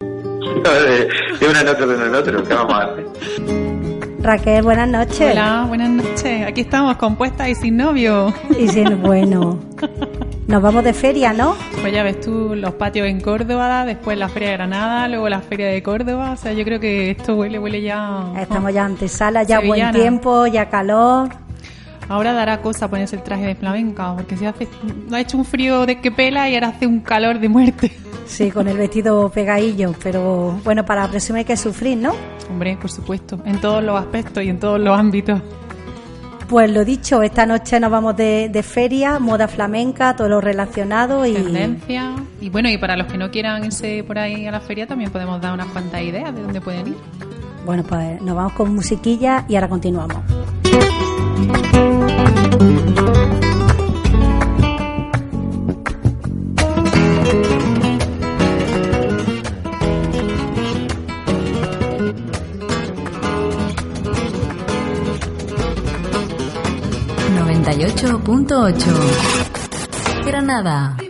de, una nota de una nota, ¿qué vamos a hacer? Raquel, buenas noches. Hola, buenas noches. Aquí estamos compuestas y sin novio. Y sin bueno. Nos vamos de feria, ¿no? Pues ya ves tú los patios en Córdoba, después la feria de Granada, luego la feria de Córdoba. O sea, yo creo que esto huele, huele ya. Estamos ya antesala, ya buen tiempo, ya calor. Ahora dará cosa ponerse el traje de flamenca, porque si hace, ha hecho un frío de que pela y ahora hace un calor de muerte. Sí, con el vestido pegadillo, pero bueno, para la próxima hay que sufrir, ¿no? Hombre, por supuesto, en todos los aspectos y en todos los ámbitos. Pues lo dicho, esta noche nos vamos de, feria, moda flamenca, todo lo relacionado y... Tendencia. Y bueno, y para los que no quieran irse por ahí a la feria también podemos dar unas cuantas ideas de dónde pueden ir. Bueno, pues nos vamos con musiquilla y ahora continuamos. 98.8 Granada.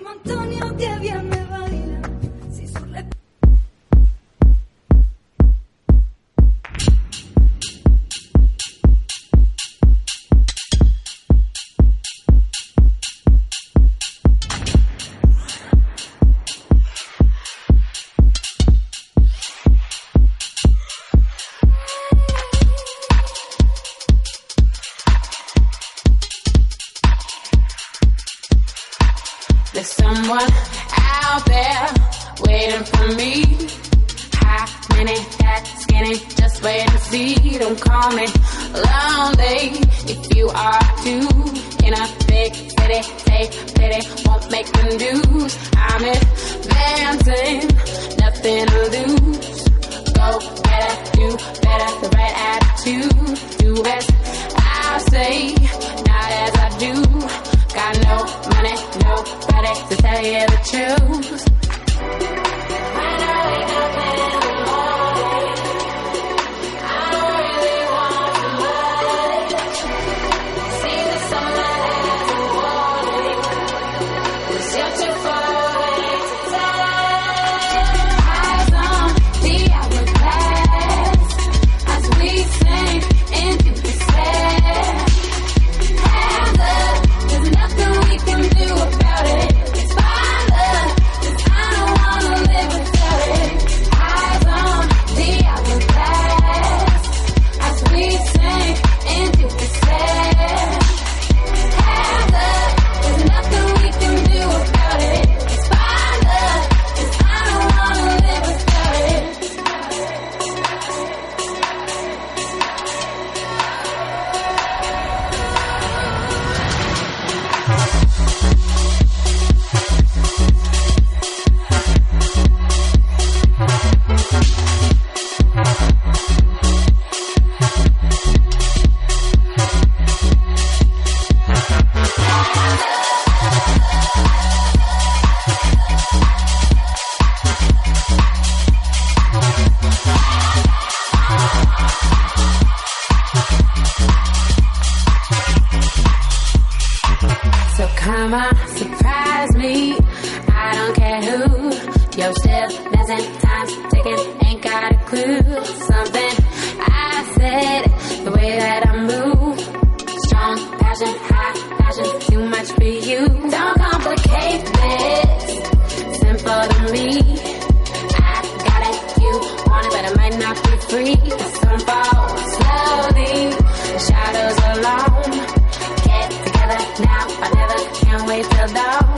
wait till the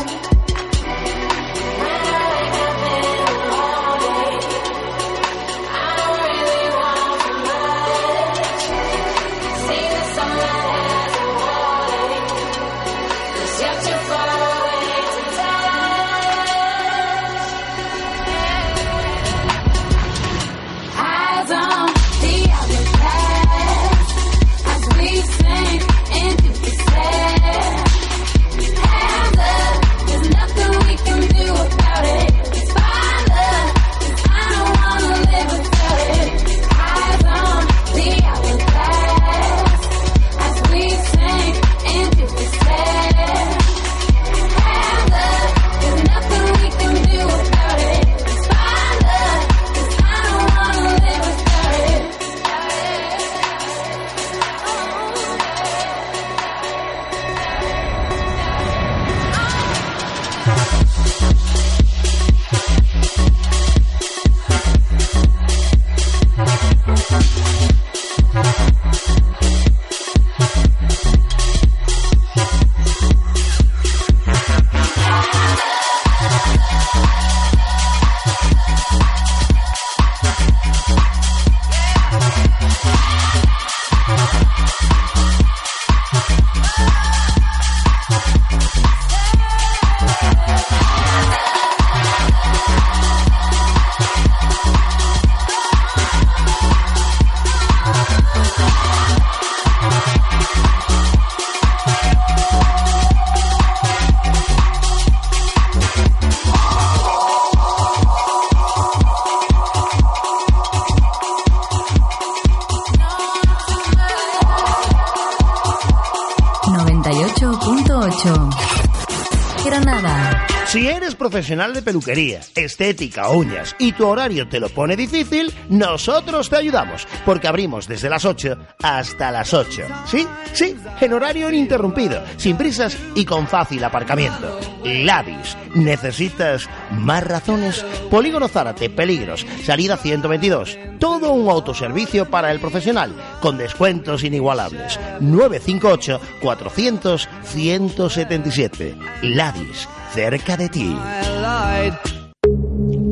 profesional de peluquería, estética, uñas y tu horario te lo pone difícil, nosotros te ayudamos, porque abrimos desde las 8 hasta las 8. ¿Sí? Sí, en horario ininterrumpido, sin prisas y con fácil aparcamiento. Ladis, ¿necesitas más razones? Polígono Zárate, Peligros, salida 122. Todo un autoservicio para el profesional, con descuentos inigualables. 958 400 177. Ladis cerca de ti.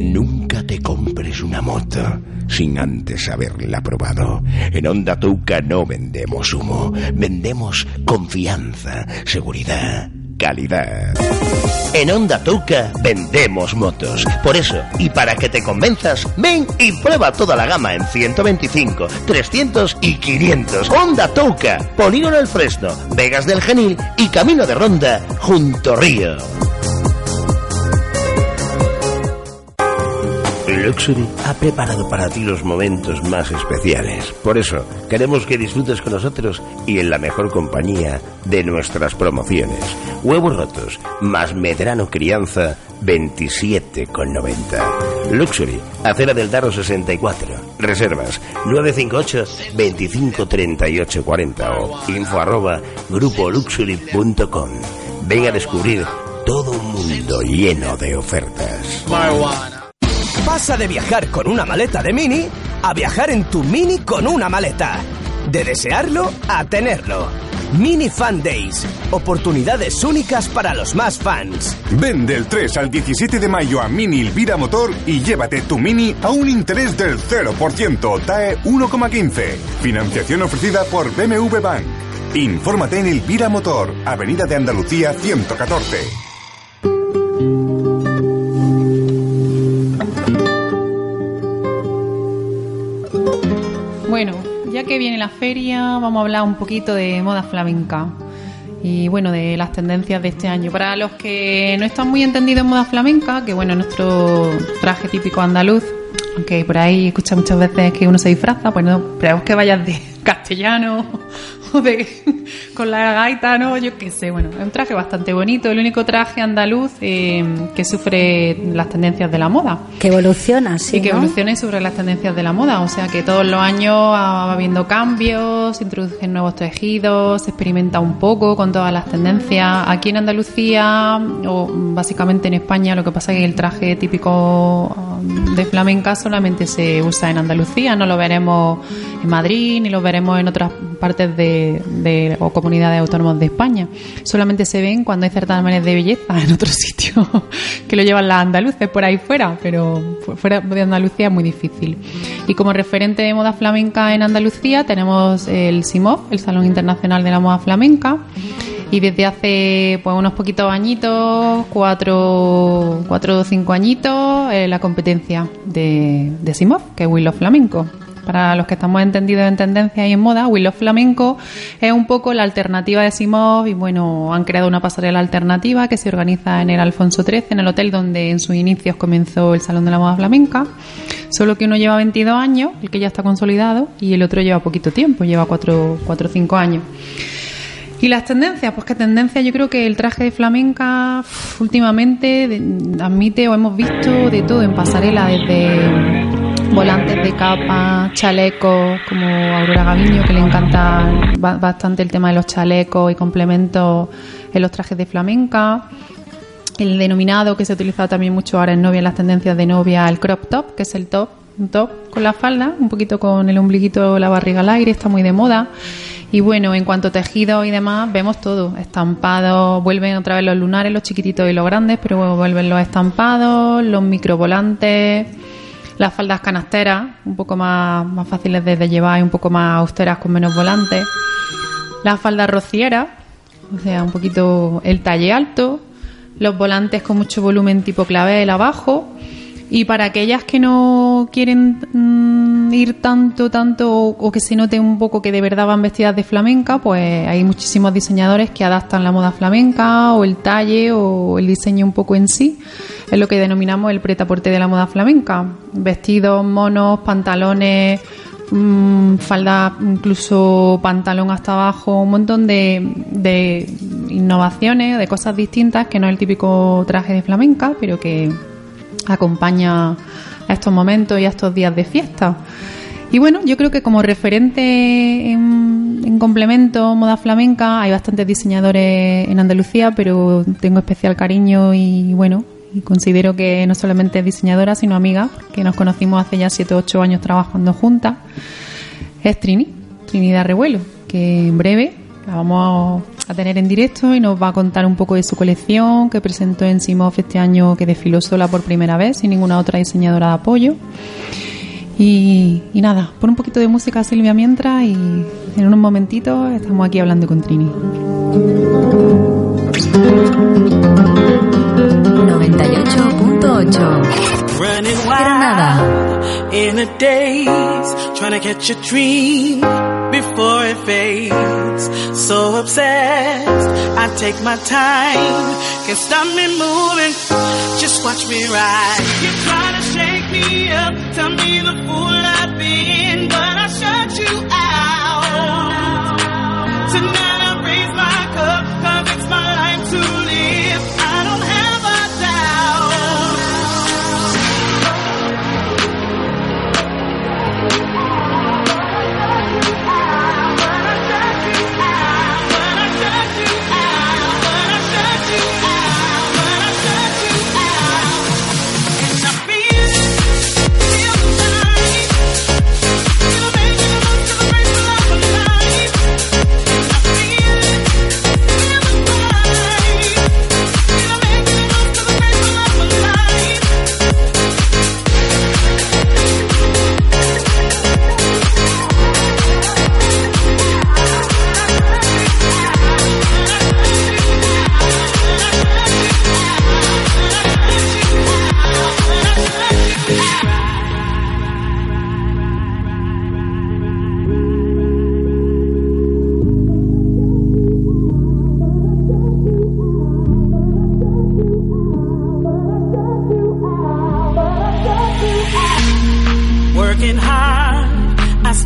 Nunca te compres una moto sin antes haberla probado. En Onda Tuca no vendemos humo, vendemos confianza, seguridad, calidad. En Onda Tuca vendemos motos. Por eso, y para que te convenzas, ven y prueba toda la gama en 125, 300 y 500. Onda Tuca, Polígono El Fresno, Vegas del Genil y Camino de Ronda, junto Río. Luxury ha preparado para ti los momentos más especiales. Por eso, queremos que disfrutes con nosotros y en la mejor compañía de nuestras promociones. Huevos rotos, más medrano crianza, 27,90. Luxury, acera del Darro 64. Reservas, 958 25 38 40 o info arroba grupoluxury.com. Ven a descubrir todo un mundo lleno de ofertas. Pasa de viajar con una maleta de mini a viajar en tu mini con una maleta. De desearlo a tenerlo. Mini Fan Days. Oportunidades únicas para los más fans. Ven del 3 al 17 de mayo a Mini Elvira Motor y llévate tu Mini a un interés del 0%, TAE 1,15. Financiación ofrecida por BMW Bank. Infórmate en Elvira Motor, Avenida de Andalucía 114. Bueno, ya que viene la feria, vamos a hablar un poquito de moda flamenca y bueno, de las tendencias de este año. Para los que no están muy entendidos en moda flamenca, que bueno, nuestro traje típico andaluz, aunque por ahí escucha muchas veces que uno se disfraza, pues no, esperemos que vayas de castellano de con la gaita, ¿no? Yo qué sé, bueno, es un traje bastante bonito, el único traje andaluz eh, que sufre las tendencias de la moda. Que evoluciona, sí. Y que ¿no? evolucione sobre las tendencias de la moda, o sea que todos los años va habiendo cambios, se introducen nuevos tejidos, se experimenta un poco con todas las tendencias. Aquí en Andalucía, o básicamente en España, lo que pasa es que el traje típico um, de flamenca solamente se usa en Andalucía, no lo veremos en Madrid ni lo veremos en otras partes de, o comunidades autónomas de España. Solamente se ven cuando hay certámenes de belleza en otros sitios que lo llevan las andaluces por ahí fuera, pero fu- fuera de Andalucía es muy difícil. Y como referente de moda flamenca en Andalucía tenemos el SIMOF, el Salón Internacional de la Moda Flamenca. Y desde hace pues unos poquitos añitos, cuatro, cuatro o cinco añitos, eh, la competencia de, de SIMOF, que es Willow Flamenco. Para los que estamos entendidos en tendencia y en moda, Willow Flamenco es un poco la alternativa de Simov y bueno, han creado una pasarela alternativa que se organiza en el Alfonso XIII, en el hotel donde en sus inicios comenzó el Salón de la Moda Flamenca. Solo que uno lleva 22 años, el que ya está consolidado, y el otro lleva poquito tiempo, lleva 4 o 5 años. Y las tendencias, pues qué tendencia, yo creo que el traje de flamenca últimamente admite o hemos visto de todo en pasarela, desde volantes de capa, chalecos, como Aurora Gaviño, que le encanta ba- bastante el tema de los chalecos y complementos en los trajes de flamenca. El denominado que se ha utilizado también mucho ahora en novia, en las tendencias de novia, el crop top, que es el top, un top con la falda, un poquito con el ombliguito, la barriga al aire, está muy de moda. Y bueno, en cuanto a tejido y demás, vemos todo. Estampados, vuelven otra vez los lunares, los chiquititos y los grandes, pero vuelven los estampados, los microvolantes, las faldas canasteras, un poco más, más fáciles de, de llevar y un poco más austeras con menos volantes. Las faldas rocieras, o sea, un poquito el talle alto, los volantes con mucho volumen tipo clavel abajo. Y para aquellas que no quieren mm, ir tanto, tanto, o, que se note un poco que de verdad van vestidas de flamenca, pues hay muchísimos diseñadores que adaptan la moda flamenca, o el talle, o el diseño un poco en sí. Es lo que denominamos el pretaporte de la moda flamenca. Vestidos, monos, pantalones, mm, falda, incluso pantalón hasta abajo, un montón de, de innovaciones, de cosas distintas, que no es el típico traje de flamenca, pero que acompaña a estos momentos y a estos días de fiesta. Y bueno, yo creo que como referente en, en, complemento moda flamenca hay bastantes diseñadores en Andalucía, pero tengo especial cariño y bueno, y considero que no solamente es diseñadora, sino amiga, que nos conocimos hace ya 7 o 8 años trabajando juntas. Es Trini, Trinidad Revuelo, que en breve la vamos a tener en directo y nos va a contar un poco de su colección que presentó en Simov este año que desfiló sola por primera vez, sin ninguna otra diseñadora de apoyo. Y, y, nada, pon un poquito de música Silvia mientras y en unos momentitos estamos aquí hablando con Trini. 98.8 Granada. In a daze, trying to catch a dream before it fades. So obsessed, I take my time. Can't stop me moving, just watch me ride. You're trying to shake me up, tell me the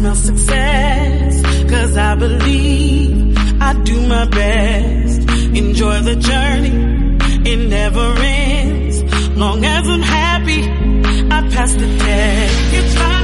smell success. Cause I believe I do my best. Enjoy the journey, it never ends. Long as I'm happy, I pass the test.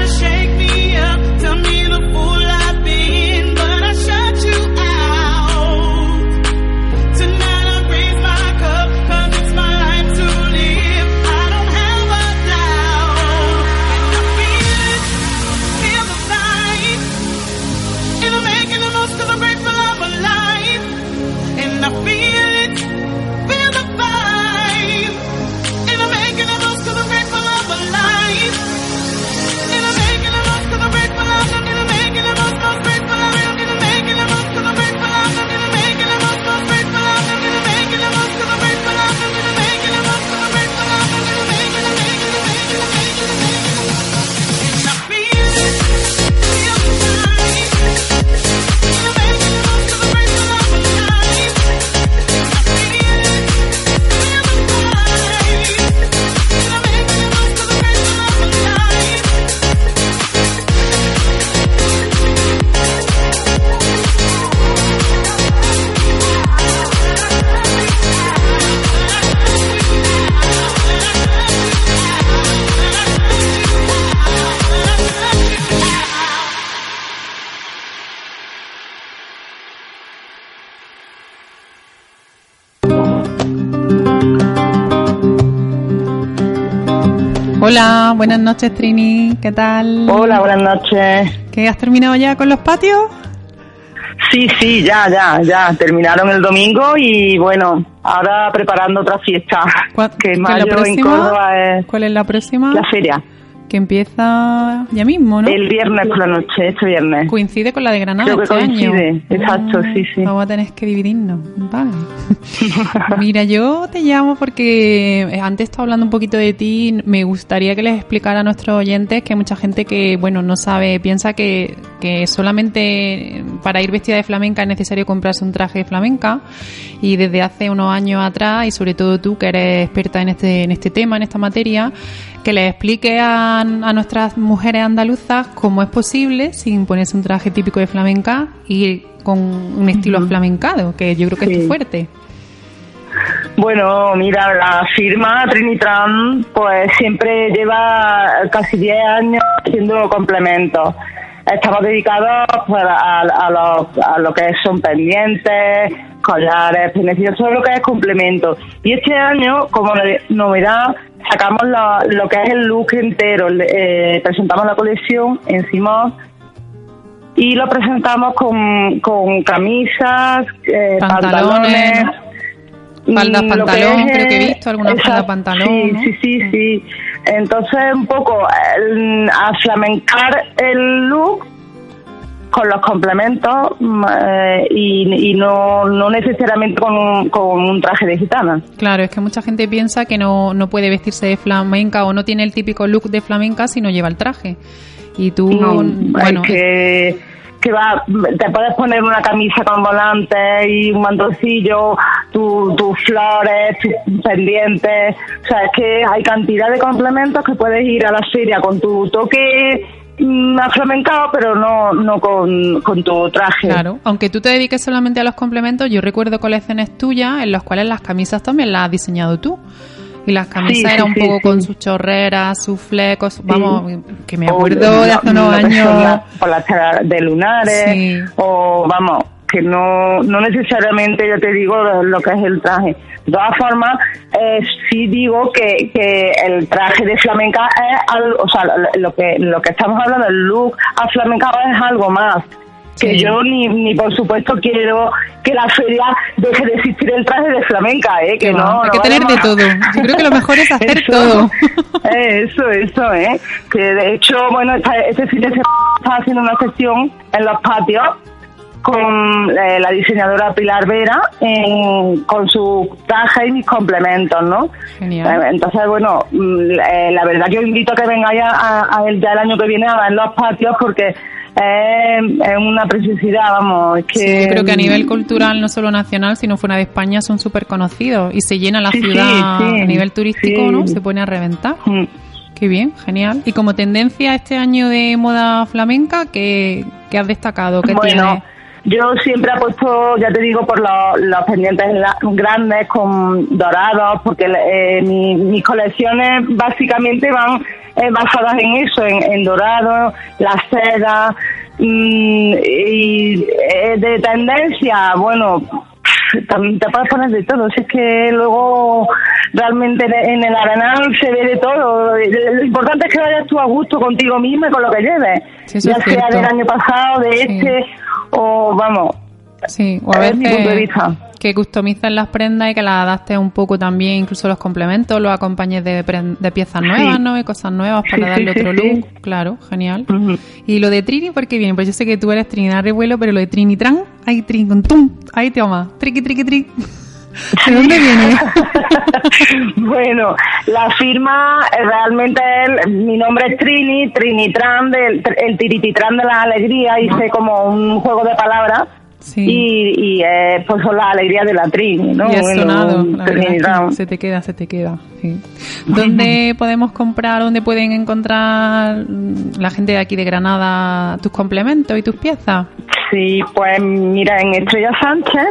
Hola, buenas noches Trini, ¿qué tal? Hola, buenas noches. ¿Qué has terminado ya con los patios? Sí, sí, ya, ya, ya. Terminaron el domingo y bueno, ahora preparando otra fiesta. ¿Cuál- Que en mayo en próxima? Córdoba es ¿Cuál es la próxima? la feria. Que empieza ya mismo, ¿no? El viernes por la noche, este viernes. Coincide con la de Granada Creo que este año. coincide, exacto, sí, sí. Vamos a tener que dividirnos. Vale. Mira, yo te llamo porque eh, antes estaba hablando un poquito de ti. Me gustaría que les explicara a nuestros oyentes que hay mucha gente que, bueno, no sabe, piensa que, que solamente para ir vestida de flamenca es necesario comprarse un traje de flamenca. Y desde hace unos años atrás, y sobre todo tú que eres experta en este, en este tema, en esta materia, que le explique a, a nuestras mujeres andaluzas cómo es posible, sin ponerse un traje típico de flamenca, y con un estilo flamencado, que yo creo que es tu fuerte. Bueno, mira, la firma Trinitran pues siempre lleva casi 10 años haciendo complementos. Estamos dedicados pues, a, a lo, a lo que son pendientes, collares, peinecillos, todo lo que es complemento. Y este año, como no- novedad, sacamos lo, lo que es el look entero. Eh, presentamos la colección encima y lo presentamos con, con camisas, eh, Pantalones, pantalones faldas Mm, lo que pantalón, es, creo que he eh, visto alguna falda pantalón. Sí, ¿no? sí, sí, sí. Entonces, un poco el, a flamencar el look con los complementos mm, eh, y, y no, no necesariamente con un, con un traje de gitana. Claro, es que mucha gente piensa que no, no puede vestirse de flamenca o no tiene el típico look de flamenca si no lleva el traje. Y tú, No, bueno, es que, que va, te puedes poner una camisa con volante y un mantoncillo, tu- tus flores, tus pendientes. O sea, es que hay cantidad de complementos que puedes ir a la feria con tu toque mm, aflamencado, pero no, no con, con tu traje. Claro, aunque tú te dediques solamente a los complementos, yo recuerdo colecciones tuyas en las cuales las camisas también las has diseñado tú. Y las camisas Sí, eran sí, un poco sí. con sus chorreras, sus flecos, vamos, que me O acuerdo de hace unos años. Por las telas de lunares, Sí. o vamos, que no, no necesariamente, yo te digo, lo, que es el traje. De todas formas, eh, sí digo que, que el traje de flamenca es algo, o sea, lo- que, lo que estamos hablando, el look a flamencado es algo más. Que yo ni, ni por supuesto quiero que la feria deje de existir el traje de flamenca, ¿eh? Que no, hay que tener de todo. Yo creo que lo mejor es hacer Eso. todo. Eso, eso, ¿eh? Que de hecho, bueno, este fin de semana estaba haciendo una sesión en los patios con eh, la diseñadora Pilar Vera en- con su traje y mis complementos, ¿no? Genial. Eh, Entonces, bueno, mm, eh, la verdad que os invito a que vengáis a, a el, ya el año que viene a ver los patios porque es, una preciosidad, vamos. Es que, Sí, yo creo que a nivel cultural, no solo nacional, sino fuera de España, son súper conocidos y se llena la Sí, ciudad sí. a nivel turístico. ¿no? Se pone a reventar. Mm. Qué bien, genial. Y como tendencia este año de moda flamenca, ¿qué, qué has destacado? ¿Qué Bueno, tienes? Yo siempre apuesto, ya te digo, por los, los pendientes grandes con dorados, porque eh, mi- mis colecciones básicamente van eh, basadas en eso, en, en dorado, la seda, mm, y eh, de tendencia, bueno, te puedes poner de todo, si es que luego realmente en el arenal se ve de todo. Lo importante es que vayas tú a gusto contigo misma y con lo que lleves, Sí, ya sea del año pasado, de Sí. este, o vamos, Sí, o a vista. que customizas las prendas y que las adaptes un poco también, incluso los complementos, los acompañes de, de piezas Sí. nuevas, ¿no? Y cosas nuevas para Sí, darle sí, otro look. Claro, genial. Y lo de Trini, ¿por qué viene? Pues yo sé que tú eres Trinidad Revuelo, pero lo de Trinitran, ahí Trin con tum, ahí te llama, triqui triqui tri. ¿De dónde viene? bueno, la firma eh, realmente es- mi nombre es Trini, Trinitran, del, el tirititran de la alegría, hice como un juego de palabras Sí. y, y eh, pues son las alegrías de la Trini, ¿no? y has Bueno, sonado, la verdad se te queda, se te queda. sí. ¿Dónde podemos comprar, dónde pueden encontrar la gente de aquí de Granada tus complementos y tus piezas? Sí, pues mira, en Estrella Sánchez,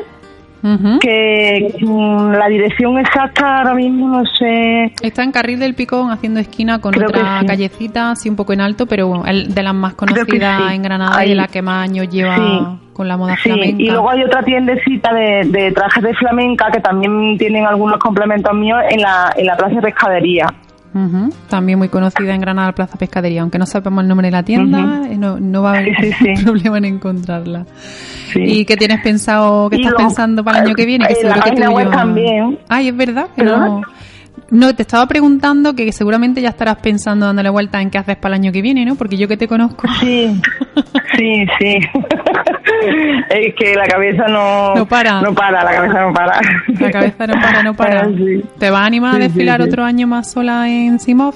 Que mm, la dirección exacta ahora mismo no sé. Está en Carril del Picón haciendo esquina con Creo otra sí. callecita, así un poco en alto, pero bueno, el- de las más conocidas sí. en Granada y de la que más años lleva Sí. con la moda Sí, flamenca. y luego hay otra tiendecita de, de trajes de flamenca que también tienen algunos complementos míos en la, en la Plaza de Pescadería. Ujú, También muy conocida en Granada, Plaza Pescadería. Aunque no sepamos el nombre de la tienda, eh, no, no va a haber Sí, sí, sí. problema en encontrarla. ¿Y qué tienes pensado, qué Y estás pensando para el año que viene? Que la que página web también. Ay, es verdad que. No, te estaba preguntando que seguramente ya estarás pensando dándole vuelta en qué haces para el año que viene, ¿no? Porque yo que te conozco. Sí, sí, sí. es que la cabeza no, No para. No para, la cabeza no para. La cabeza no para, no para. Sí. ¿Te vas a animar a Sí, desfilar sí. otro año más sola en Simov?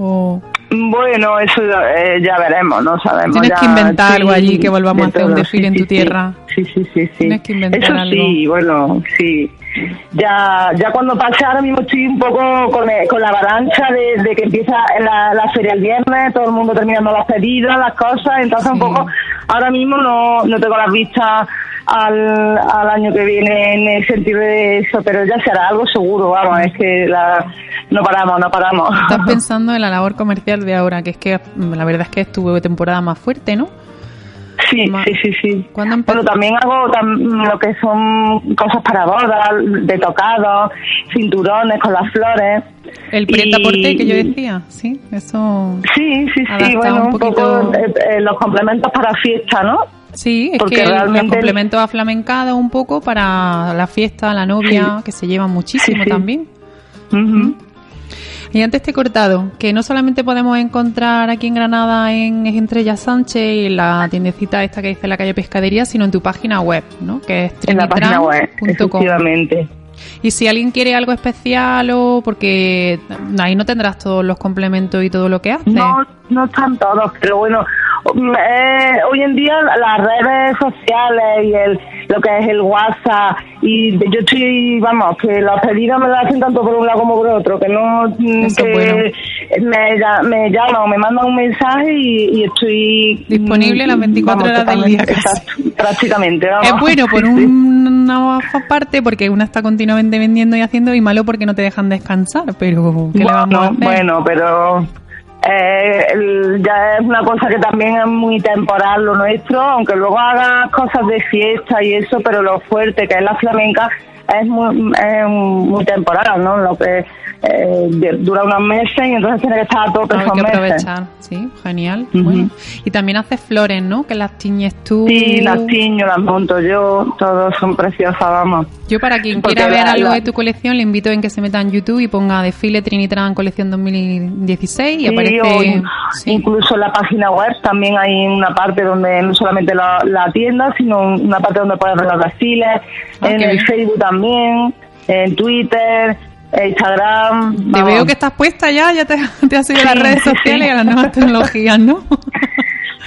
¿O Bueno, eso eh, ya veremos, no sabemos. Tienes ya, que inventar sí, algo allí, que volvamos a hacer un desfile sí, en tu sí, tierra. Sí, sí, sí, sí. Tienes que inventar Eso algo. sí, bueno, sí. ya ya cuando pase ahora mismo estoy un poco con, eh, con la avalancha de, de que empieza la, la feria el viernes, todo el mundo terminando las pedidas, las cosas, entonces un poco ahora mismo no, no tengo las vistas al, al año que viene en el sentido de eso, pero ya será algo seguro, vamos, es que la, no paramos, no paramos. Estás pensando en la labor comercial de ahora, que es que la verdad es que estuvo temporada más fuerte, ¿no? Sí, sí, sí, sí. ¿Cuándo Bueno, también hago tam- lo que son cosas para bodas, de tocado, cinturones con las flores. El Y- pretaporte que yo decía, sí, eso. Sí, sí, sí, bueno, un poco eh, eh, los complementos para fiesta, ¿no? Sí, es Porque que el- los realmente- complementos aflamencados un poco para la fiesta, la novia, Sí. que se llevan muchísimo Sí, sí. también. Ujú. Y antes te he cortado, que no solamente podemos encontrar aquí en Granada en Estrella Sánchez y la tiendecita esta que dice la calle Pescadería, sino en tu página web, ¿no? Que es En la página web, efectivamente. Y si alguien quiere algo especial o porque ahí no tendrás todos los complementos y todo lo que hace. No, no están todos, pero bueno, eh, hoy en día las redes sociales y el lo que es el WhatsApp y yo estoy, vamos, que los pedidos me lo hacen tanto por un lado como por otro, que no, mm, Eso que bueno. me, me llaman o me mandan un mensaje y, y estoy Disponible las 24 vamos, horas del día casi. prácticamente. vamos. Es bueno por Sí, una parte porque una está continuamente vendiendo y haciendo y malo porque no te dejan descansar, pero ¿qué le vamos a hacer? bueno, pero eh, el- ya es una cosa que también es muy temporal lo nuestro, aunque luego hagas cosas de fiesta y eso, pero lo fuerte que es la flamenca es muy, es muy temporal, ¿no? Lo que eh, dura unos meses y entonces tiene que estar a tope Hay esos que meses. aprovechar, sí, genial. Ujú. Bueno. Y también haces flores, ¿no? Que las tiñes tú. Sí, las tiño, las monto yo, todos son preciosas, vamos. Yo para quien Porque quiera ver la- algo la- de tu colección le invito en que se meta en YouTube y ponga desfile Trinitran colección 2016 y Sí, aparece o in- incluso en la página web también hay una parte donde no solamente la, la tienda, sino una parte donde puedes ver los desfiles, Ah, en el bien. Facebook también, en Twitter, Instagram. Te vamos. veo que estás puesta ya, ya te, te has ido a las redes sociales y a las nuevas tecnologías, ¿no?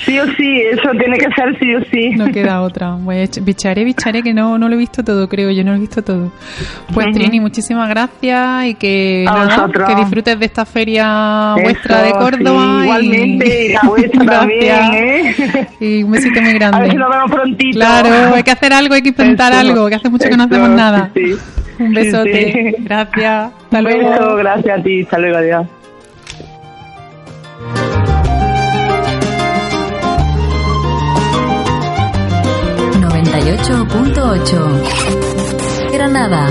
Sí o sí, eso tiene que ser sí o sí. No queda otra. Bicharé, bicharé, que no, no lo he visto todo, creo, yo no lo he visto todo. Pues. Trini, muchísimas gracias y que, nada, disfrutes de esta feria Eso, vuestra de Córdoba. sí, igualmente, y la vuestra también. ¿eh? Y un besito muy grande. A ver si nos vemos prontito. Claro, hay que hacer algo, hay que inventar Eso, algo, que hace mucho que no hacemos nada. sí, sí. Un besote. sí. Gracias. Hasta Un luego. beso, gracias a ti, hasta luego, adiós. 98.8 Granada.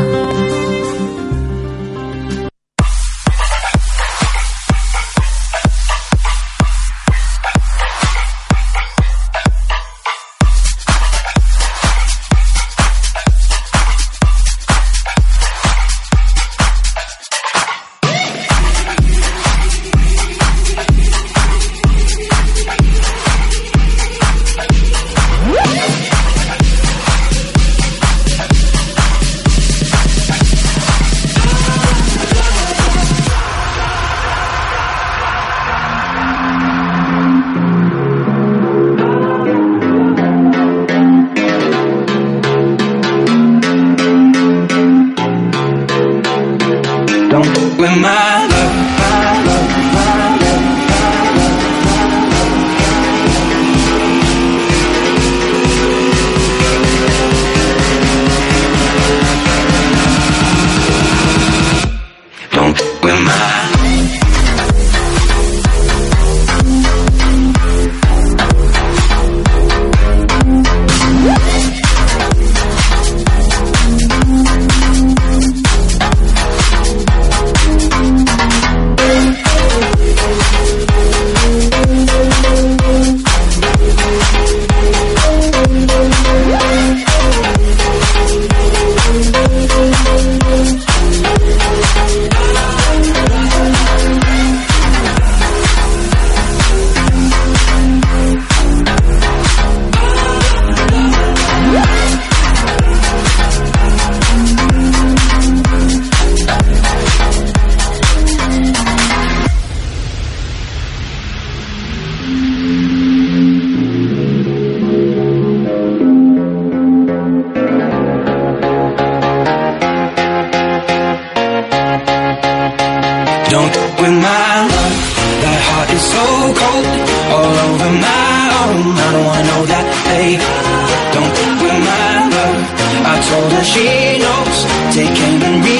Told her she knows. Take aim and reload.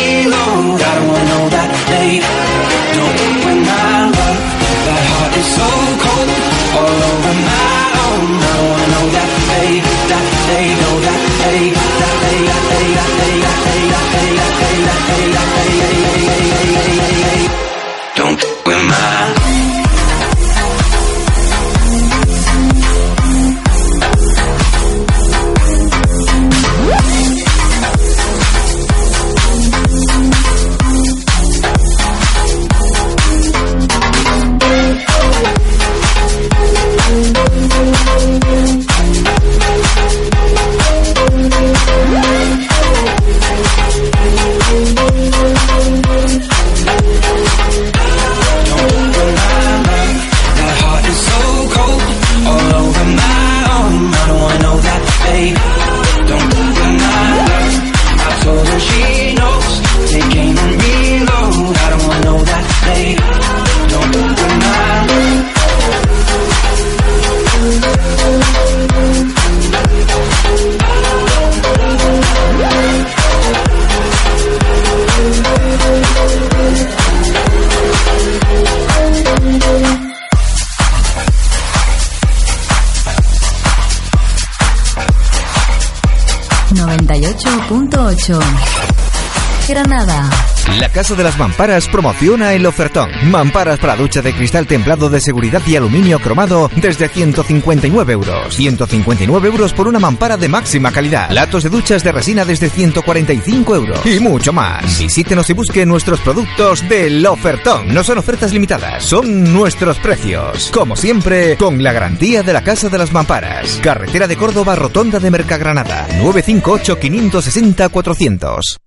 Granada. La Casa de las Mamparas promociona el ofertón. Mamparas para ducha de cristal templado de seguridad y aluminio cromado desde 159 euros. 159 euros por una mampara de máxima calidad. Latos de duchas de resina desde 145 euros. Y mucho más. Visítenos y busque nuestros productos del ofertón. No son ofertas limitadas, son nuestros precios. Como siempre, con la garantía de la Casa de las Mamparas. Carretera de Córdoba, Rotonda de Mercagranada. 958 560 400.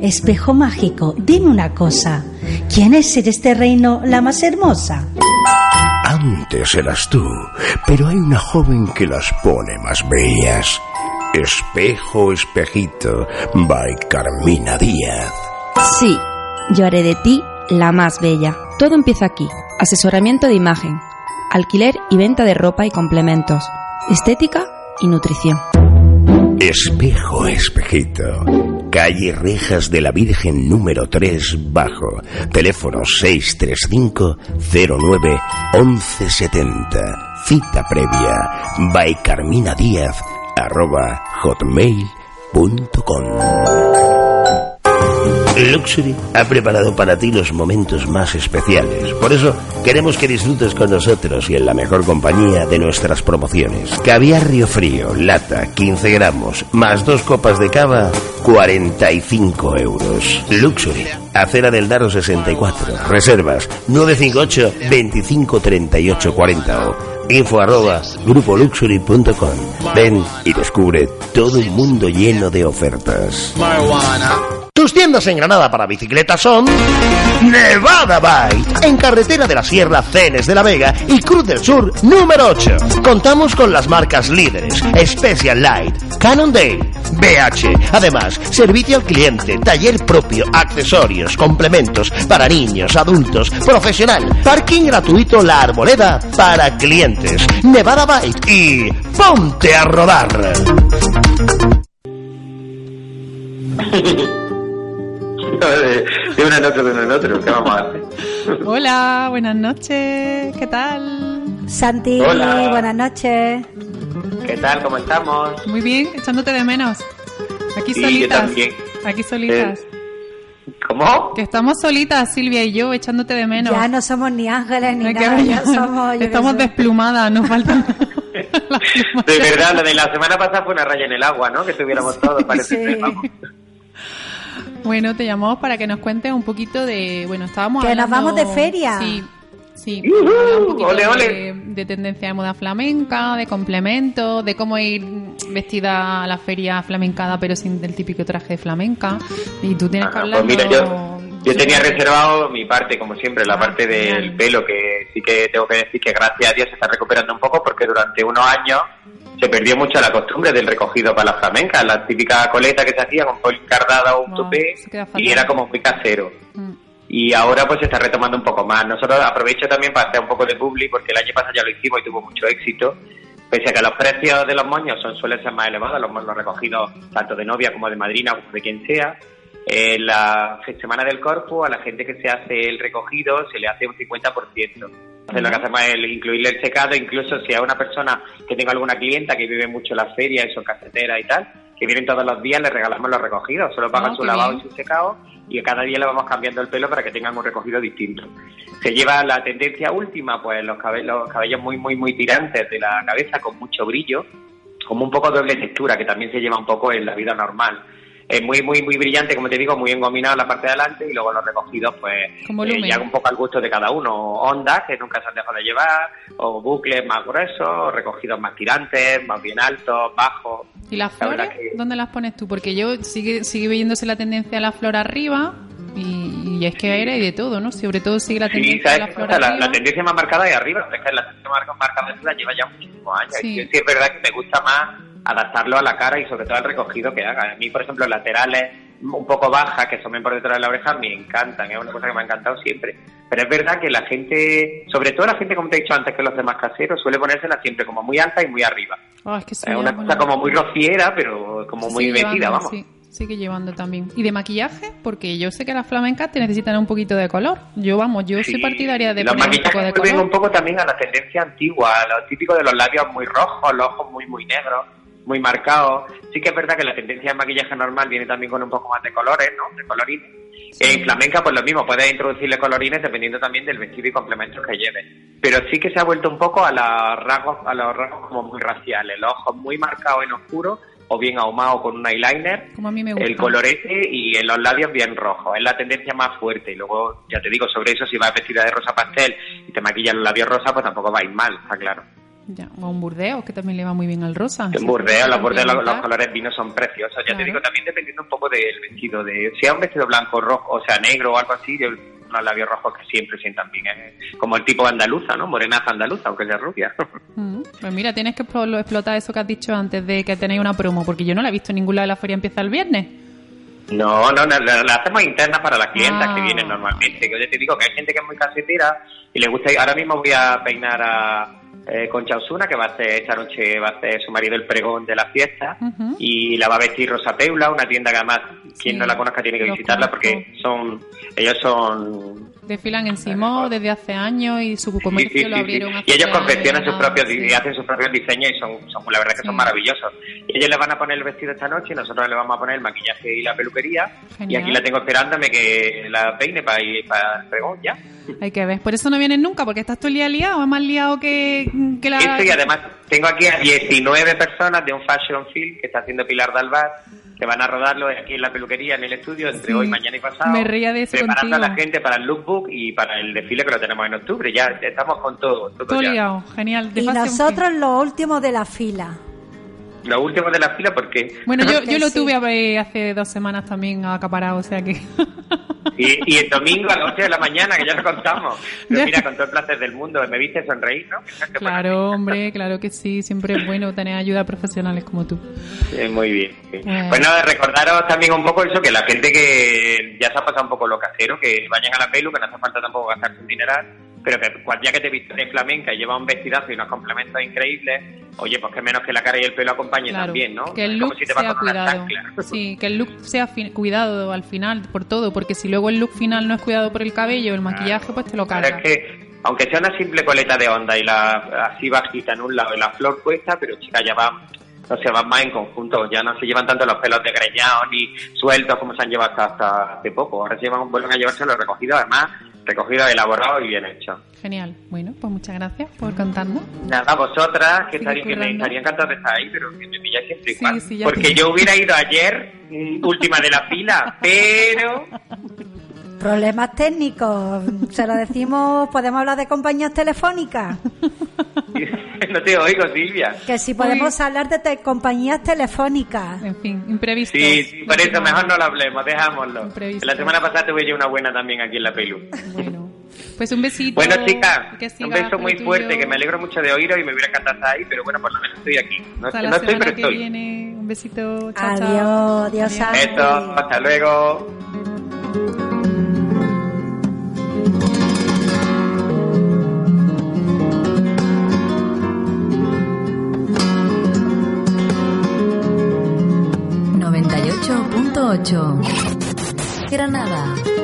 Espejo mágico, dime una cosa. ¿Quién es en este reino la más hermosa? Antes eras tú, pero hay una joven que las pone más bellas. Espejo, espejito, by Carmina Díaz. Sí, yo haré de ti la más bella. Todo empieza aquí. Asesoramiento de imagen, alquiler y venta de ropa y complementos, estética y nutrición. Espejo, espejito. Calle Rejas de la Virgen número 3 bajo. Teléfono 635 09 1170. Cita previa. By Carmina Díaz arroba hotmail.com. Luxury ha preparado para ti los momentos más especiales. Por eso queremos que disfrutes con nosotros y en la mejor compañía de nuestras promociones. Caviar Río Frío, lata, 15 gramos, más dos copas de cava, 45 euros. Luxury, acera del Daro 64. Reservas 958 25 38 40 o info arroba grupoluxury.com. Ven y descubre todo un mundo lleno de ofertas. Tus tiendas en Granada para bicicletas son Nevada Bike, en carretera de la Sierra Cenes de la Vega y Cruz del Sur número 8. Contamos con las marcas líderes Special Light, Cannondale, BH. Además, servicio al cliente, taller propio, accesorios, complementos para niños, adultos, profesional, parking gratuito La Arboleda para clientes. Nevada Bike y ponte a rodar. de, de una en otro, de una en otro, ¿qué vamos a hacer? Hola, buenas noches. ¿Qué tal? Santi, Hola. buenas noches. ¿Qué tal? ¿Cómo estamos? Muy bien, echándote de menos. Aquí Sí, yo solitas. también. Aquí solitas. ¿Cómo? Que estamos solitas, Silvia y yo, echándote de menos. Ya no somos ni ángeles ni Me nada, ya somos... yo Estamos desplumadas, nos faltan. De verdad, lo de la semana pasada fue una raya en el agua, ¿no? Que estuviéramos todos, parece. Sí. Bueno, te llamamos para que nos cuentes un poquito de. Bueno, estábamos Que nos hablando- vamos de feria. Sí. Sí, un poquito ole, de, ole. de tendencia de moda flamenca, de complementos, de cómo ir vestida a la feria flamencada pero sin el típico traje de flamenca. Y tú tienes que Ah, hablar. pues mira, yo, yo tenía reservado mi parte, como siempre, la parte del pelo, que sí que tengo que decir que gracias a Dios se está recuperando un poco porque durante unos años se perdió mucho la costumbre del recogido para las flamencas, la típica coleta que se hacía con pol cardada o un No, tupé y era como muy casero. Mm. y ahora pues se está retomando un poco más. Nosotros aprovecho también para hacer un poco de publi porque el año pasado ya lo hicimos y tuvo mucho éxito. Pese a que los precios de los moños son, suelen ser más elevados, los moños recogidos tanto de novia como de madrina o de quien sea, en la semana del corpus a la gente que se hace el recogido se le hace un 50%. Entonces lo que hacemos es incluirle el secado, incluso si a una persona que tenga alguna clienta que vive mucho en las ferias y son caseteras y tal, que vienen todos los días, le regalamos los recogidos, solo pagan Ah, su lavado bien. y su secado y cada día le vamos cambiando el pelo para que tengan un recogido distinto. Se lleva la tendencia última, pues los cabellos, los cabellos muy, muy, muy tirantes de la cabeza con mucho brillo, como un poco doble textura, que también se lleva un poco en la vida normal. Es muy, muy, muy brillante, como te digo, muy engominado en la parte de adelante y luego los recogidos, pues, eh, ya un poco al gusto de cada uno. Ondas, que nunca se han dejado de llevar, o bucles más gruesos, recogidos más tirantes, más bien altos, bajos. ¿Y las La flores? ¿Dónde las pones tú? Porque yo sigue, sigue viéndose la tendencia a la flor arriba y, y es que ahora hay de todo, ¿no? Sobre todo sigue la Sí, tendencia a ¿sabes la la, la tendencia más marcada es arriba, es que la tendencia más marcada arriba lleva ya muchísimos años. Sí. Y sí es verdad que me gusta más adaptarlo a la cara y sobre todo al recogido que haga. A mí, por ejemplo, laterales un poco bajas que asomen por detrás de la oreja me encantan, es una cosa que me ha encantado siempre. Pero es verdad que la gente, sobre todo la gente, como te he dicho antes, que los demás caseros, suele ponérsela siempre como muy alta y muy arriba. Ah, es que Es una cosa como muy rociera, pero como muy llevando, vamos. Sí, sigue llevando también. ¿Y de maquillaje? Porque yo sé que las flamencas te necesitan un poquito de color. Yo, vamos, yo soy partidaria de los poner un poco maquillajes de color. un poco también a la tendencia antigua, a lo típico de los labios muy rojos, los ojos muy muy negros, muy marcados. Sí que es verdad que la tendencia de maquillaje normal viene también con un poco más de colores, ¿no? De colorines. En flamenca, pues lo mismo, puedes introducirle colorines dependiendo también del vestido y complementos que lleves. Pero sí que se ha vuelto un poco a los rasgos, a los rasgos como muy raciales, los ojos muy marcados en oscuro o bien ahumado con un eyeliner Como a mí me gusta. el colorete y en los labios bien rojos. Es la tendencia más fuerte. Y luego, ya te digo, sobre eso, si vas vestida de rosa pastel y te maquillas los labios rosas, pues tampoco vais mal, está claro. Ya, O un burdeo, que también le va muy bien al rosa. En burdeo, los colores vinos son preciosos. Ya te digo, también dependiendo un poco del vestido. de Si es un vestido blanco, rojo, o sea, negro o algo así, yo unos labios rojos que siempre sientan bien. ¿eh? Como el tipo andaluza, ¿no? Morenaza andaluza, aunque sea rubia. Mm, Pues mira, tienes que explo- explotar eso que has dicho antes de que tenéis una promo, porque yo no la he visto en ningún lado de la feria empieza el viernes. No, no, no, la, hacemos interna para las clientas Ah. que vienen normalmente. Que yo te digo que hay gente que es muy casetera y le gusta. Ahora mismo voy a peinar a eh, Concha Osuna, que va a hacer esta noche, va a hacer su marido el pregón de la fiesta. Y la va a vestir Rosa Peula, una tienda que además, quien Sí, no la conozca tiene que visitarla conozco. porque son, ellos son Desfilan en Simó desde hace años y su comercio Sí, sí, lo abrieron hace Y ellos confeccionan sus propios y hacen sus propios diseños y son, son la verdad es que son maravillosos. Y ellos les van a poner el vestido esta noche y nosotros le vamos a poner el maquillaje y la peluquería. Genial. Y aquí la tengo esperándome que la peine para ir para el pregón ya. Hay que ver. Por eso no vienen nunca, porque estás todo el día liado, es más liado que, que la... Eso y además tengo aquí a 19 personas de un fashion film que está haciendo Pilar Dalbar que van a rodarlo aquí en la peluquería, en el estudio, entre Sí. hoy, mañana y pasado. Me reía de eso Preparando a la contigo. gente para el lookbook y para el desfile que lo tenemos en octubre. Ya estamos con todo. todo Todo ya. liado, genial. De Y nosotros los últimos de la fila. Lo último de la fila porque... Bueno, yo, yo lo sí. tuve eh, hace dos semanas también acaparado, o sea que... Y, y el domingo a las 8 de la mañana, que ya lo contamos. Pero mira, con todo el placer del mundo, me viste sonreír, ¿no? Claro, hombre, claro que sí. Siempre es bueno tener ayuda a profesionales como tú. Eh, muy bien. sí. Bueno. Pues recordaros también un poco eso, que la gente que ya se ha pasado un poco lo casero, que vayan a la pelu, que no hace falta tampoco gastarse un dineral, pero que ya que te viste de flamenca y lleva un vestidazo y unos complementos increíbles, oye, pues que menos que la cara y el pelo acompañen Claro, también, ¿no? que el look si sea cuidado. Sí, que el look sea fi- cuidado al final por todo, porque si luego el look final no es cuidado por el cabello, el maquillaje, pues te lo Pero cargas. es que, aunque sea una simple coleta de onda y la así bajita en un lado y la flor puesta, pero chica, ya va, no se van más en conjunto, ya no se llevan tanto los pelos desgreñados ni sueltos como se han llevado hasta, hasta hace poco. Ahora se llevan, vuelven a llevarse los recogidos, además, recogidos, elaborados y bien hechos. Genial. Bueno, pues muchas gracias por contarnos. Nada, vosotras, que, estaría, que me currando. estaría encantado de estar ahí, pero que me pilláis Sí, igual. sí, ya Porque yo hubiera ido ayer, mm, última de la fila, pero... Problemas técnicos. Se lo decimos, podemos hablar de compañías telefónicas. no te oigo, Silvia. Que si podemos hablar de te- compañías telefónicas. En fin, imprevisto. Sí, sí, por eso mejor no lo hablemos, dejámoslo. Imprevisto. La semana pasada tuve yo una buena también aquí en la pelu. Bueno, pues un besito. Bueno, siga un beso muy tuyo. fuerte, que me alegro mucho de oíros y me hubiera encantado estar ahí, pero bueno, por lo menos estoy aquí. No, Hasta no la estoy, pero que estoy. viene. Un besito. Chao, Adiós, chao. adiós. Besos, hasta luego. 101.8. Granada.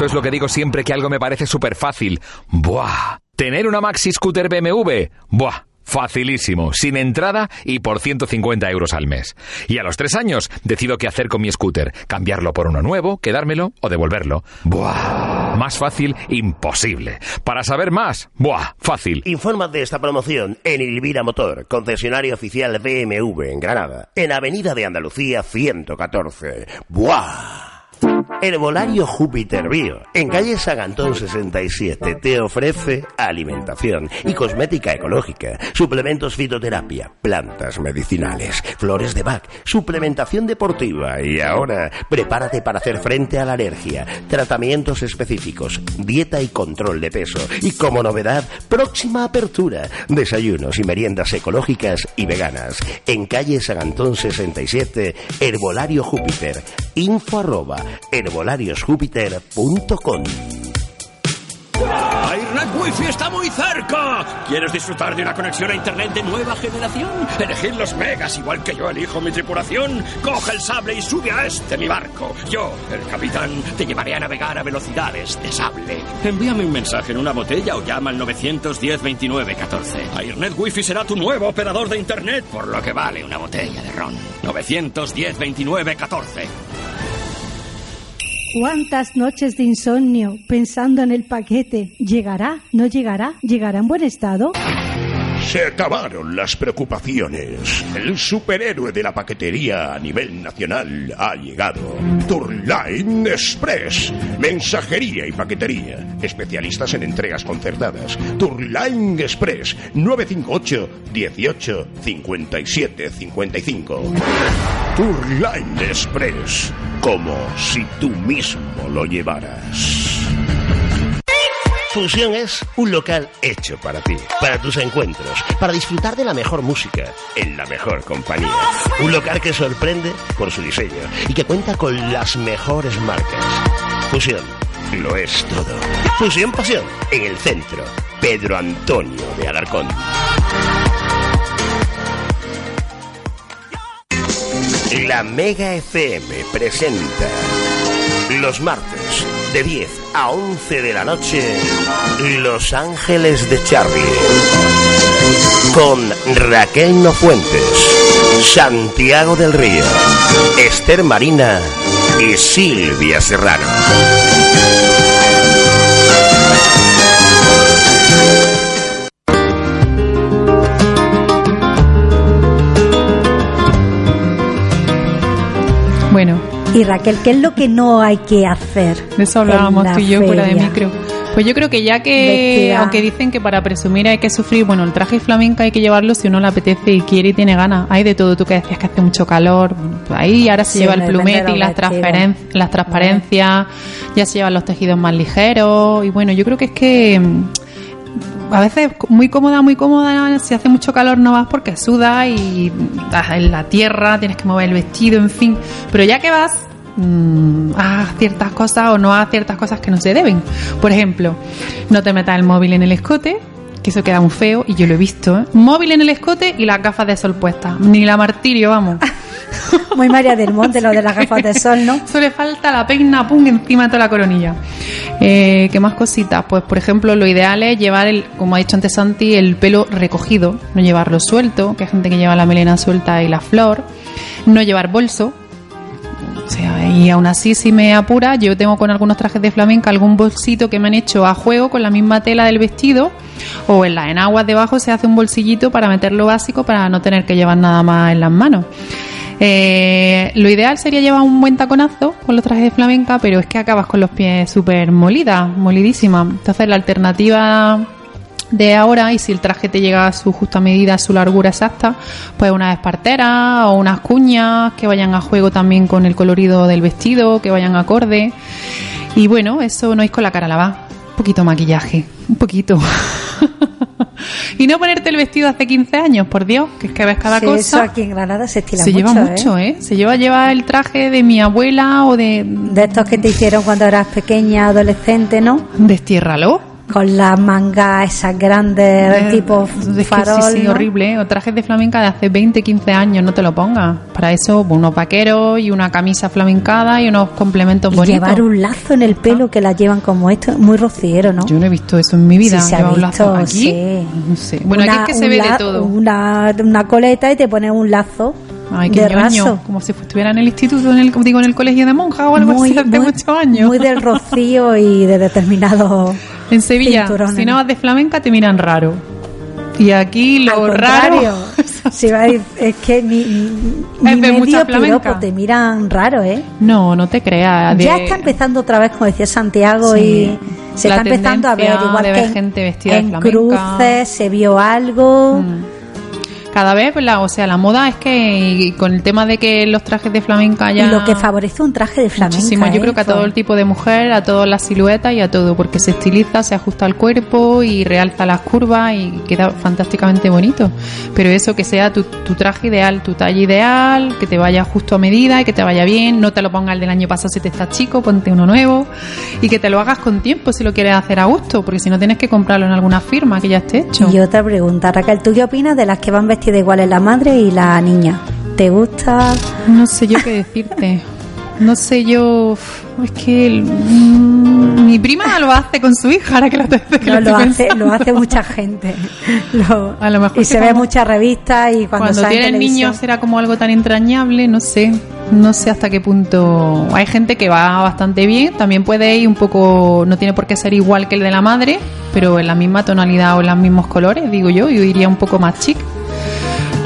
Eso es lo que digo siempre que algo me parece súper fácil. Buah. Tener una Maxi Scooter BMW. Buah. Facilísimo, sin entrada y por 150 euros al mes. Y a los tres años decido qué hacer con mi scooter. Cambiarlo por uno nuevo, quedármelo o devolverlo. Buah. Más fácil, imposible. Para saber más, buah, fácil. Informa de esta promoción en Ilvira Motor, concesionario oficial BMW en Granada, en Avenida de Andalucía 114. ¡Buah! Herbolario Júpiter Bio, en calle Sagantón 67, te ofrece alimentación y cosmética ecológica, suplementos fitoterapia, plantas medicinales, flores de Bach, suplementación deportiva y ahora prepárate para hacer frente a la alergia, tratamientos específicos, dieta y control de peso y como novedad, próxima apertura, desayunos y meriendas ecológicas y veganas, en calle Sagantón 67, Herbolario Júpiter, info arroba herbolariosjúpiter.com. Airnet Wi-Fi está muy cerca. ¿Quieres disfrutar de una conexión a Internet de nueva generación? Elegir los megas igual que yo elijo mi tripulación. Coge el sable y sube a este mi barco. Yo, el capitán, te llevaré a navegar a velocidades de sable. Envíame un mensaje en una botella o llama al 910 29 14. Airnet Wi-Fi será tu nuevo operador de Internet por lo que vale una botella de ron. 910 29 14. ¿Cuántas noches de insomnio pensando en el paquete? ¿Llegará? ¿No llegará? ¿Llegará en buen estado? Se acabaron las preocupaciones. El superhéroe de la paquetería a nivel nacional ha llegado. Tourline Express. Mensajería y paquetería. Especialistas en entregas concertadas. Tourline Express. 958 18 57 55. Tourline Express. Como si tú mismo lo llevaras. Fusión es un local hecho para ti, para tus encuentros, para disfrutar de la mejor música, en la mejor compañía. Un local que sorprende por su diseño y que cuenta con las mejores marcas. Fusión lo es todo. Fusión Pasión, en el centro. Pedro Antonio de Alarcón. La Mega FM presenta los martes de 10 a 11 de la noche Los Ángeles de Charlie con Raquel Nofuentes, Santiago del Río, Esther Marina y Silvia Serrano. Bueno, Y Raquel, ¿qué es lo que no hay que hacer? de eso hablábamos tú y yo fuera de micro. Pues yo creo que ya que, aunque dicen que para presumir hay que sufrir, bueno, el traje flamenca hay que llevarlo si uno le apetece y quiere y tiene ganas. Hay de todo, tú que decías que hace mucho calor. pues ahí ahora se Sí, lleva el plumete y las, transferen- las transparencias, ya se llevan los tejidos más ligeros. Y bueno, yo creo que es que a veces muy cómoda, muy cómoda, si hace mucho calor no vas porque sudas y estás en la tierra, tienes que mover el vestido, en fin. Pero ya que vas, mm, haz ciertas cosas o no haz ciertas cosas que no se deben. Por ejemplo, no te metas el móvil en el escote, que eso queda muy feo y yo lo he visto. ¿eh? Móvil en el escote y las gafas de sol puestas. Ni la martirio, vamos. Muy María del Monte, lo de las gafas de sol, ¿no? Solo le falta la peina pum encima de toda la coronilla. Eh, ¿Qué más cositas? Pues por ejemplo, lo ideal es llevar, el, como ha dicho antes Santi, el pelo recogido, no llevarlo suelto, que hay gente que lleva la melena suelta y la flor. No llevar bolso. O sea, y aún así, si me apura, yo tengo con algunos trajes de flamenca algún bolsito que me han hecho a juego con la misma tela del vestido, o en las enaguas debajo se hace un bolsillito para meter lo básico para no tener que llevar nada más en las manos. Eh, lo ideal sería llevar un buen taconazo con los trajes de flamenca, pero es que acabas con los pies súper molidas, molidísimas. Entonces la alternativa de ahora, y si el traje te llega a su justa medida, a su largura exacta, pues unas esparteras o unas cuñas que vayan a juego también con el colorido del vestido, que vayan acorde. Y bueno, eso no es con la cara lavada. Un poquito de maquillaje, un poquito. y no ponerte el vestido hace 15 años, por Dios, que es que ves cada Sí, cosa. eso aquí en Granada se estila Se mucho, lleva mucho, ¿eh? Se lleva llevar el traje de mi abuela o de... De estos que te hicieron cuando eras pequeña, adolescente, ¿no? Destiérralo. Con las mangas esas grandes, Eh, tipo es farol, sí, sí, ¿no? horrible. ¿eh? O trajes de flamenca de hace 20, 15 años, no te lo pongas. Para eso, unos vaqueros y una camisa flamencada y unos complementos Y bonitos. llevar un lazo en el pelo que la llevan como esto, muy rociero, ¿no? Yo no he visto eso en mi vida. Sí, se ha Llevar un visto, lazo aquí. sí. No sé. Bueno, aquí Una- es que se ve de todo. Una, una coleta y te pones un lazo Ay, qué de ñoño. raso. Como si estuviera en el instituto, en el, digo, en el colegio de monjas o algo Muy, así hace muchos años. muy del rocío y de determinados En Sevilla, si no vas de flamenca, te miran raro. Y aquí lo Al raro. si va es que ni, ni Es de mucha medio piropo te miran raro, ¿eh? No, no te creas. de- Ya está empezando otra vez, como decía Santiago, Sí. y se La está empezando a ver, igual de que ver en, gente vestida de en flamenca. cruces se vio algo. Cada vez, la, o sea, la moda es que y con el tema de que los trajes de flamenca ya... Y lo que favorece un traje de flamenca. Muchísimo. Yo ¿eh? creo que a todo el tipo de mujer, a todas las siluetas y a todo, porque se estiliza, se ajusta al cuerpo y realza las curvas y queda fantásticamente bonito. Pero eso que sea tu, tu traje ideal, tu talla ideal, que te vaya justo a medida y que te vaya bien, no te lo pongas el del año pasado si te estás chico, ponte uno nuevo y que te lo hagas con tiempo si lo quieres hacer a gusto, porque si no tienes que comprarlo en alguna firma que ya esté hecho. Y otra pregunta, Raquel, ¿tú qué opinas de las que van vestidas iguales la madre y la niña? ¿Te gusta? No sé yo qué decirte. No sé yo. Es que. el- mm, mi prima lo hace con su hija, ahora que lo, que No, lo hace, lo hace mucha gente. Lo- A lo mejor y se ve como- muchas revistas y cuando, Cuando en tienen niños será como algo tan entrañable, no sé. No sé hasta qué punto. Hay gente que va bastante bien. También puede ir un poco. No tiene por qué ser igual que el de la madre, pero en la misma tonalidad o en los mismos colores, digo yo. Yo iría un poco más chic.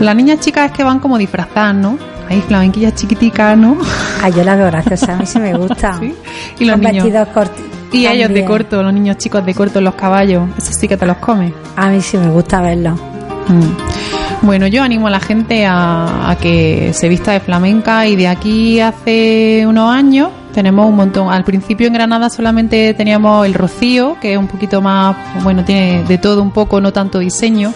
Las niñas chicas es que van como disfrazadas, ¿no? Hay flamenquillas chiquiticas, ¿no? Ay, yo la veo graciosa, a mí sí me gusta. Y los Con niños. vestidos cortos. Y ellos de corto, los niños chicos de corto, los caballos. Eso sí que te los comes. A mí sí me gusta verlo. Mm. Bueno, yo animo a la gente a, a que se vista de flamenca y de aquí hace unos años tenemos un montón. Al principio en Granada solamente teníamos el Rocío, que es un poquito más, bueno, tiene de todo un poco, no tanto diseño.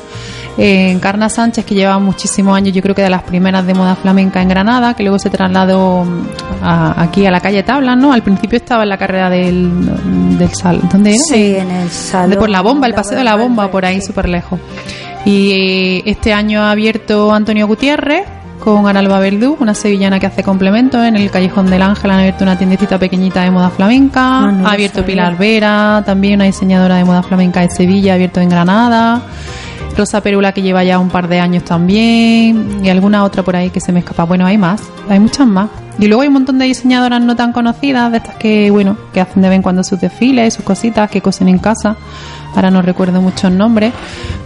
Eh, Encarna Sánchez, que lleva muchísimos años, yo creo que de las primeras de moda flamenca en Granada, que luego se trasladó mm, a- aquí a la calle Tablas, ¿no? Al principio estaba en la carrera del, del sal, ¿dónde era? Sí, en el salón. De por la bomba, el paseo de la bomba, por ahí súper lejos. Y eh, este año ha abierto Antonio Gutiérrez con Aralba Verdú, una sevillana que hace complementos. En el Callejón del Ángel han abierto una tiendecita pequeñita de moda flamenca. Ah, no ha abierto. Pilar Vera, también una diseñadora de moda flamenca de Sevilla, ha abierto en Granada. Rosa Perula que lleva ya un par de años también y alguna otra por ahí que se me escapa. Bueno, hay más, hay muchas más. Y luego hay un montón de diseñadoras no tan conocidas, de estas que, bueno, que hacen de vez en cuando sus desfiles, sus cositas, que cosen en casa. Ahora no recuerdo muchos nombres,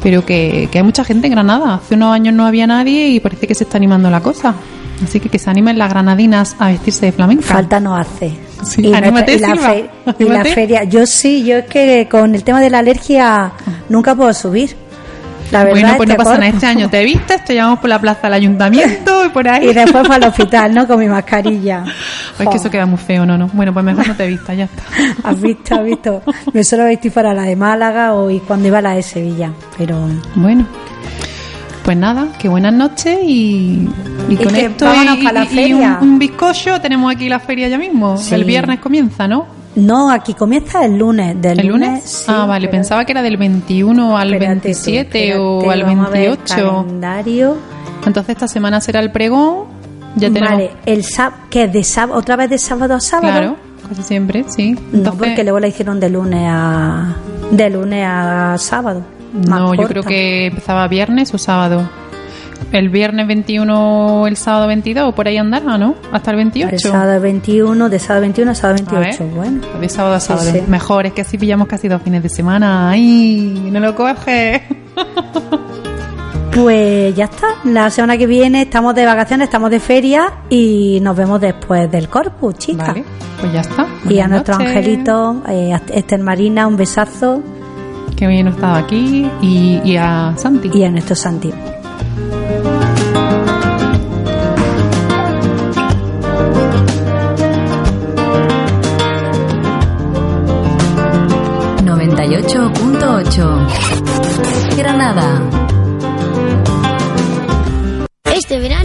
pero que, que hay mucha gente en Granada. Hace unos años no había nadie y parece que se está animando la cosa. Así que que se animen las granadinas a vestirse de flamenca. Falta no hace. Sí, y, y la y feria. Yo sí, yo es que con el tema de la alergia nunca puedo subir. La verdad bueno, es pues no pasa nada. Este año te vistes, te llevamos por la plaza del ayuntamiento y por ahí. Y después para el hospital, ¿no? Con mi mascarilla. Es que eso queda muy feo, ¿no? no Bueno, pues mejor no te vistas, ya está. Has visto, has visto. Me suelo vestir para la de Málaga o y cuando iba a la de Sevilla. Pero Bueno, pues nada, que buenas noches y, y Y con que esto y, pa' la feria. un, un bizcocho tenemos aquí la feria ya mismo. Sí. El viernes comienza, ¿no? No, aquí comienza el lunes. Del ¿El lunes? sí, ah, vale, pensaba que era del 21 al espérate tú, 27 espérate, o al vamos a ver el 28. calendario. Entonces esta semana será el pregón. Ya tenemos. Vale, el sábado, que es de sábado, otra vez de sábado a sábado. Claro, casi siempre, sí. No, porque luego la hicieron de lunes a de lunes a sábado. más no, yo creo que empezaba viernes o sábado. El viernes 21 el sábado 22, o por ahí andará, ¿no? Hasta el 28. De sábado 21, de sábado 21 a sábado A ver, 28. Bueno, De sábado a Sí, sábado. sí. Mejor, es que así pillamos casi dos fines de semana. ¡Ay! No lo coges. pues ya está. La semana que viene estamos de vacaciones, estamos de feria y nos vemos después del Corpus, chica. Vale, pues ya está. Y a Buenas nuestro noches. angelito, eh, a Esther Marina, un besazo. Que bien no estado aquí. Y, y a Santi. Y a nuestro Santi. Granada. Este verano